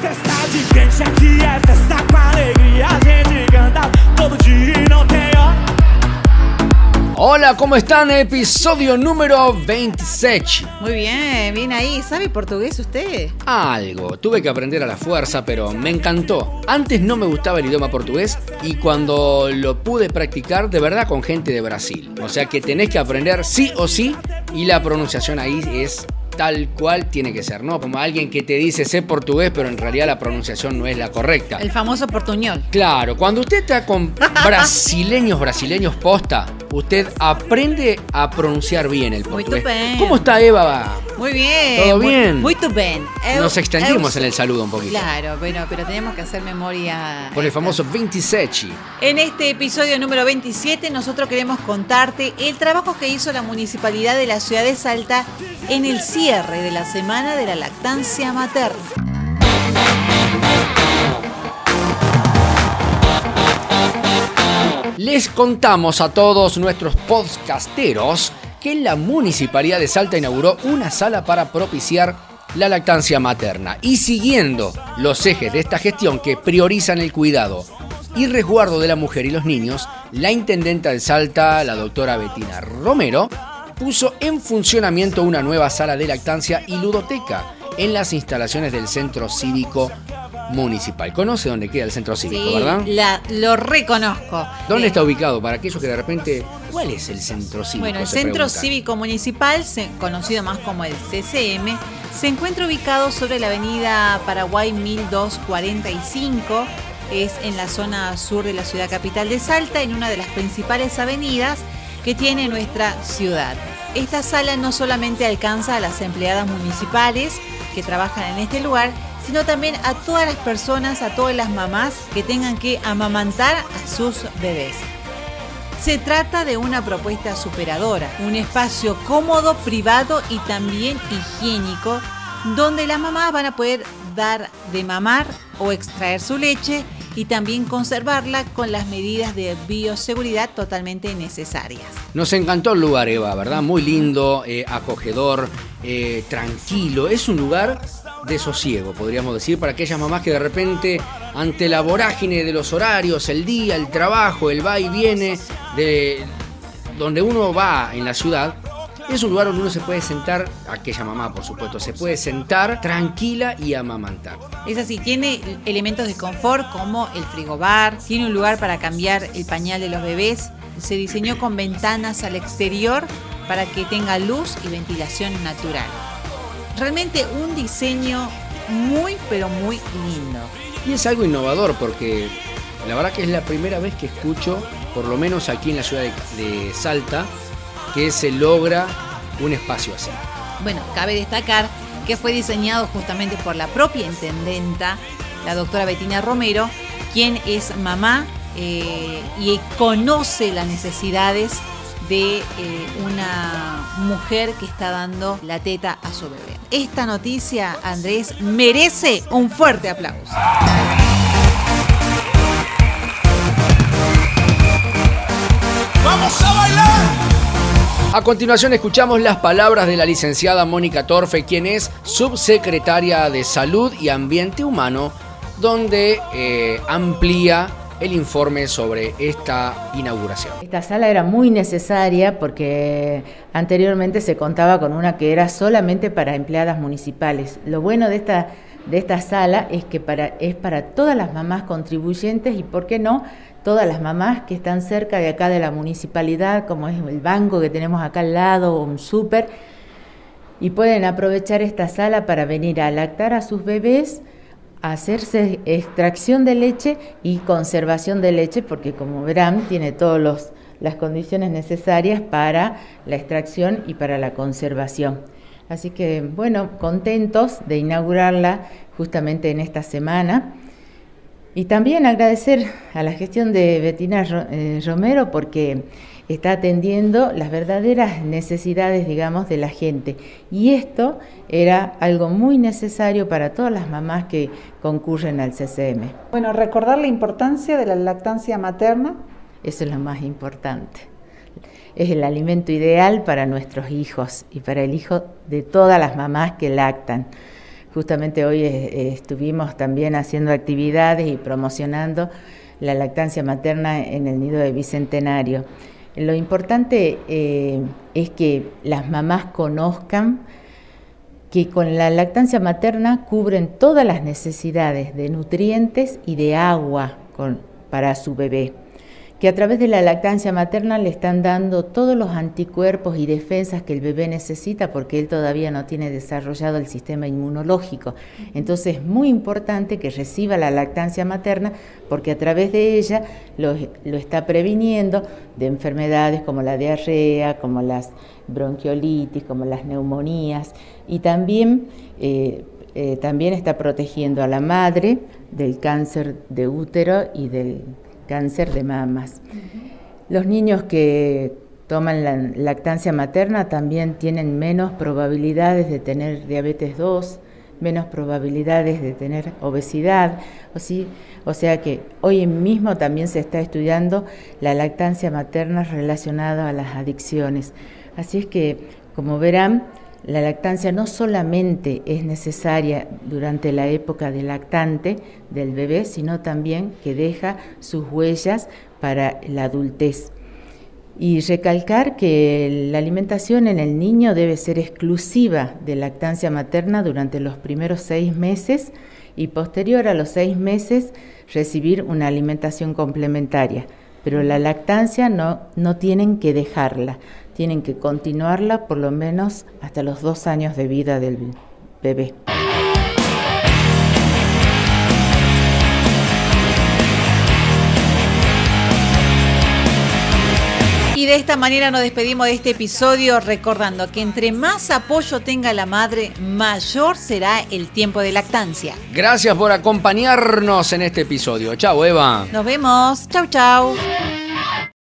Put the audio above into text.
Festa de crente aqui é festa com alegria. A gente canta todo dia e não tem hora. Hola, ¿cómo están? Episodio número 27. Muy bien, bien ahí. ¿Sabe portugués usted? Algo, tuve que aprender a la fuerza, pero me encantó. Antes no me gustaba el idioma portugués y cuando lo pude practicar, de verdad con gente de Brasil. O sea que tenés que aprender sí o sí y la pronunciación ahí es tal cual tiene que ser, ¿no? Como alguien que te dice sé portugués, pero en realidad la pronunciación no es la correcta. El famoso portuñol. Claro, cuando usted está con brasileños, brasileños posta, usted aprende a pronunciar bien el Muy portugués. bien. ¿Cómo está Eva? Muy bien. ¿Todo muy- bien? Muy. Eu- Nos extendimos en el saludo un poquito. Claro, bueno, pero tenemos que hacer memoria. Por el famoso 27. En este episodio número 27 nosotros queremos contarte el trabajo que hizo la municipalidad de la ciudad de Salta en el cierre de la semana de la lactancia materna. Les contamos a todos nuestros podcasteros que la Municipalidad de Salta inauguró una sala para propiciar la lactancia materna. Y siguiendo los ejes de esta gestión que priorizan el cuidado y resguardo de la mujer y los niños, la intendenta de Salta, la doctora Betina Romero, puso en funcionamiento una nueva sala de lactancia y ludoteca en las instalaciones del Centro Cívico Municipal. ¿Conoce dónde queda el Centro Cívico, Sí, verdad? la- lo reconozco. ¿Dónde Eh, está ubicado? Para aquellos que de repente. ¿Cuál es el centro cívico? Bueno, el Centro preguntan. Cívico Municipal, conocido más como el CCM, se encuentra ubicado sobre la avenida Paraguay 1245. Es en la zona sur de la ciudad capital de Salta, en una de las principales avenidas que tiene nuestra ciudad. Esta sala no solamente alcanza a las empleadas municipales que trabajan en este lugar, sino también a todas las personas, a todas las mamás que tengan que amamantar a sus bebés. Se trata de una propuesta superadora, un espacio cómodo, privado y también higiénico, donde las mamás van a poder dar de mamar o extraer su leche y también conservarla con las medidas de bioseguridad totalmente necesarias. Nos encantó el lugar, Eva, ¿verdad? Muy lindo, eh, acogedor, eh, tranquilo. Es un lugar de sosiego, podríamos decir, para aquellas mamás que de repente, ante la vorágine de los horarios, el día, el trabajo, el va y viene, de donde uno va en la ciudad, es un lugar donde uno se puede sentar, aquella mamá por supuesto, se puede sentar tranquila y amamantar. Es así, tiene elementos de confort como el frigobar, tiene un lugar para cambiar el pañal de los bebés, se diseñó con ventanas al exterior para que tenga luz y ventilación natural. Realmente un diseño muy pero muy lindo. Y es algo innovador porque la verdad que es la primera vez que escucho, por lo menos aquí en la ciudad de, de Salta, que se logra un espacio así. Bueno, cabe destacar que fue diseñado justamente por la propia intendenta, la doctora Betina Romero, quien es mamá eh, y conoce las necesidades de eh, una mujer que está dando la teta a su bebé. Esta noticia, Andrés, merece un fuerte aplauso. Vamos a bailar. A continuación escuchamos las palabras de la licenciada Mónica Torfe, quien es subsecretaria de Salud y Ambiente Humano, donde eh, amplía el informe sobre esta inauguración. Esta sala era muy necesaria porque anteriormente se contaba con una que era solamente para empleadas municipales. Lo bueno de esta, de esta sala es que para, es para todas las mamás contribuyentes y, ¿por qué no?, todas las mamás que están cerca de acá de la municipalidad, como es el banco que tenemos acá al lado o un súper, y pueden aprovechar esta sala para venir a lactar a sus bebés, hacerse extracción de leche y conservación de leche, porque como verán, tiene todas las condiciones necesarias para la extracción y para la conservación. Así que, bueno, contentos de inaugurarla justamente en esta semana. Y también agradecer a la gestión de Betina eh, Romero porque está atendiendo las verdaderas necesidades, digamos, de la gente. Y esto era algo muy necesario para todas las mamás que concurren al CCM. Bueno, recordar la importancia de la lactancia materna. Eso es lo más importante. Es el alimento ideal para nuestros hijos y para el hijo de todas las mamás que lactan. justamente hoy estuvimos también haciendo actividades y promocionando la lactancia materna en el nido de Bicentenario. Lo importante es que las mamás conozcan que con la lactancia materna cubren todas las necesidades de nutrientes y de agua para su bebé que a través de la lactancia materna le están dando todos los anticuerpos y defensas que el bebé necesita porque él todavía no tiene desarrollado el sistema inmunológico. Entonces es muy importante que reciba la lactancia materna porque a través de ella lo, está previniendo de enfermedades como la diarrea, como las bronquiolitis, como las neumonías y también... Eh, eh, también está protegiendo a la madre del cáncer de útero y del cáncer de mamas. Los niños que toman la lactancia materna también tienen menos probabilidades de tener diabetes 2, menos probabilidades de tener obesidad. O, sí, o sea que hoy mismo también se está estudiando la lactancia materna relacionada a las adicciones. Así es que, como verán, la lactancia no solamente es necesaria durante la época de lactante del bebé, sino también que deja sus huellas para la adultez. Y recalcar que la alimentación en el niño debe ser exclusiva de lactancia materna durante los primeros seis meses y posterior a los seis meses recibir una alimentación complementaria. Pero la lactancia no, no tienen que dejarla tienen que continuarla por lo menos hasta los dos años de vida del bebé. Y de esta manera nos despedimos de este episodio recordando que entre más apoyo tenga la madre, mayor será el tiempo de lactancia. Gracias por acompañarnos en este episodio. Chao, Eva. Nos vemos. Chau, chau.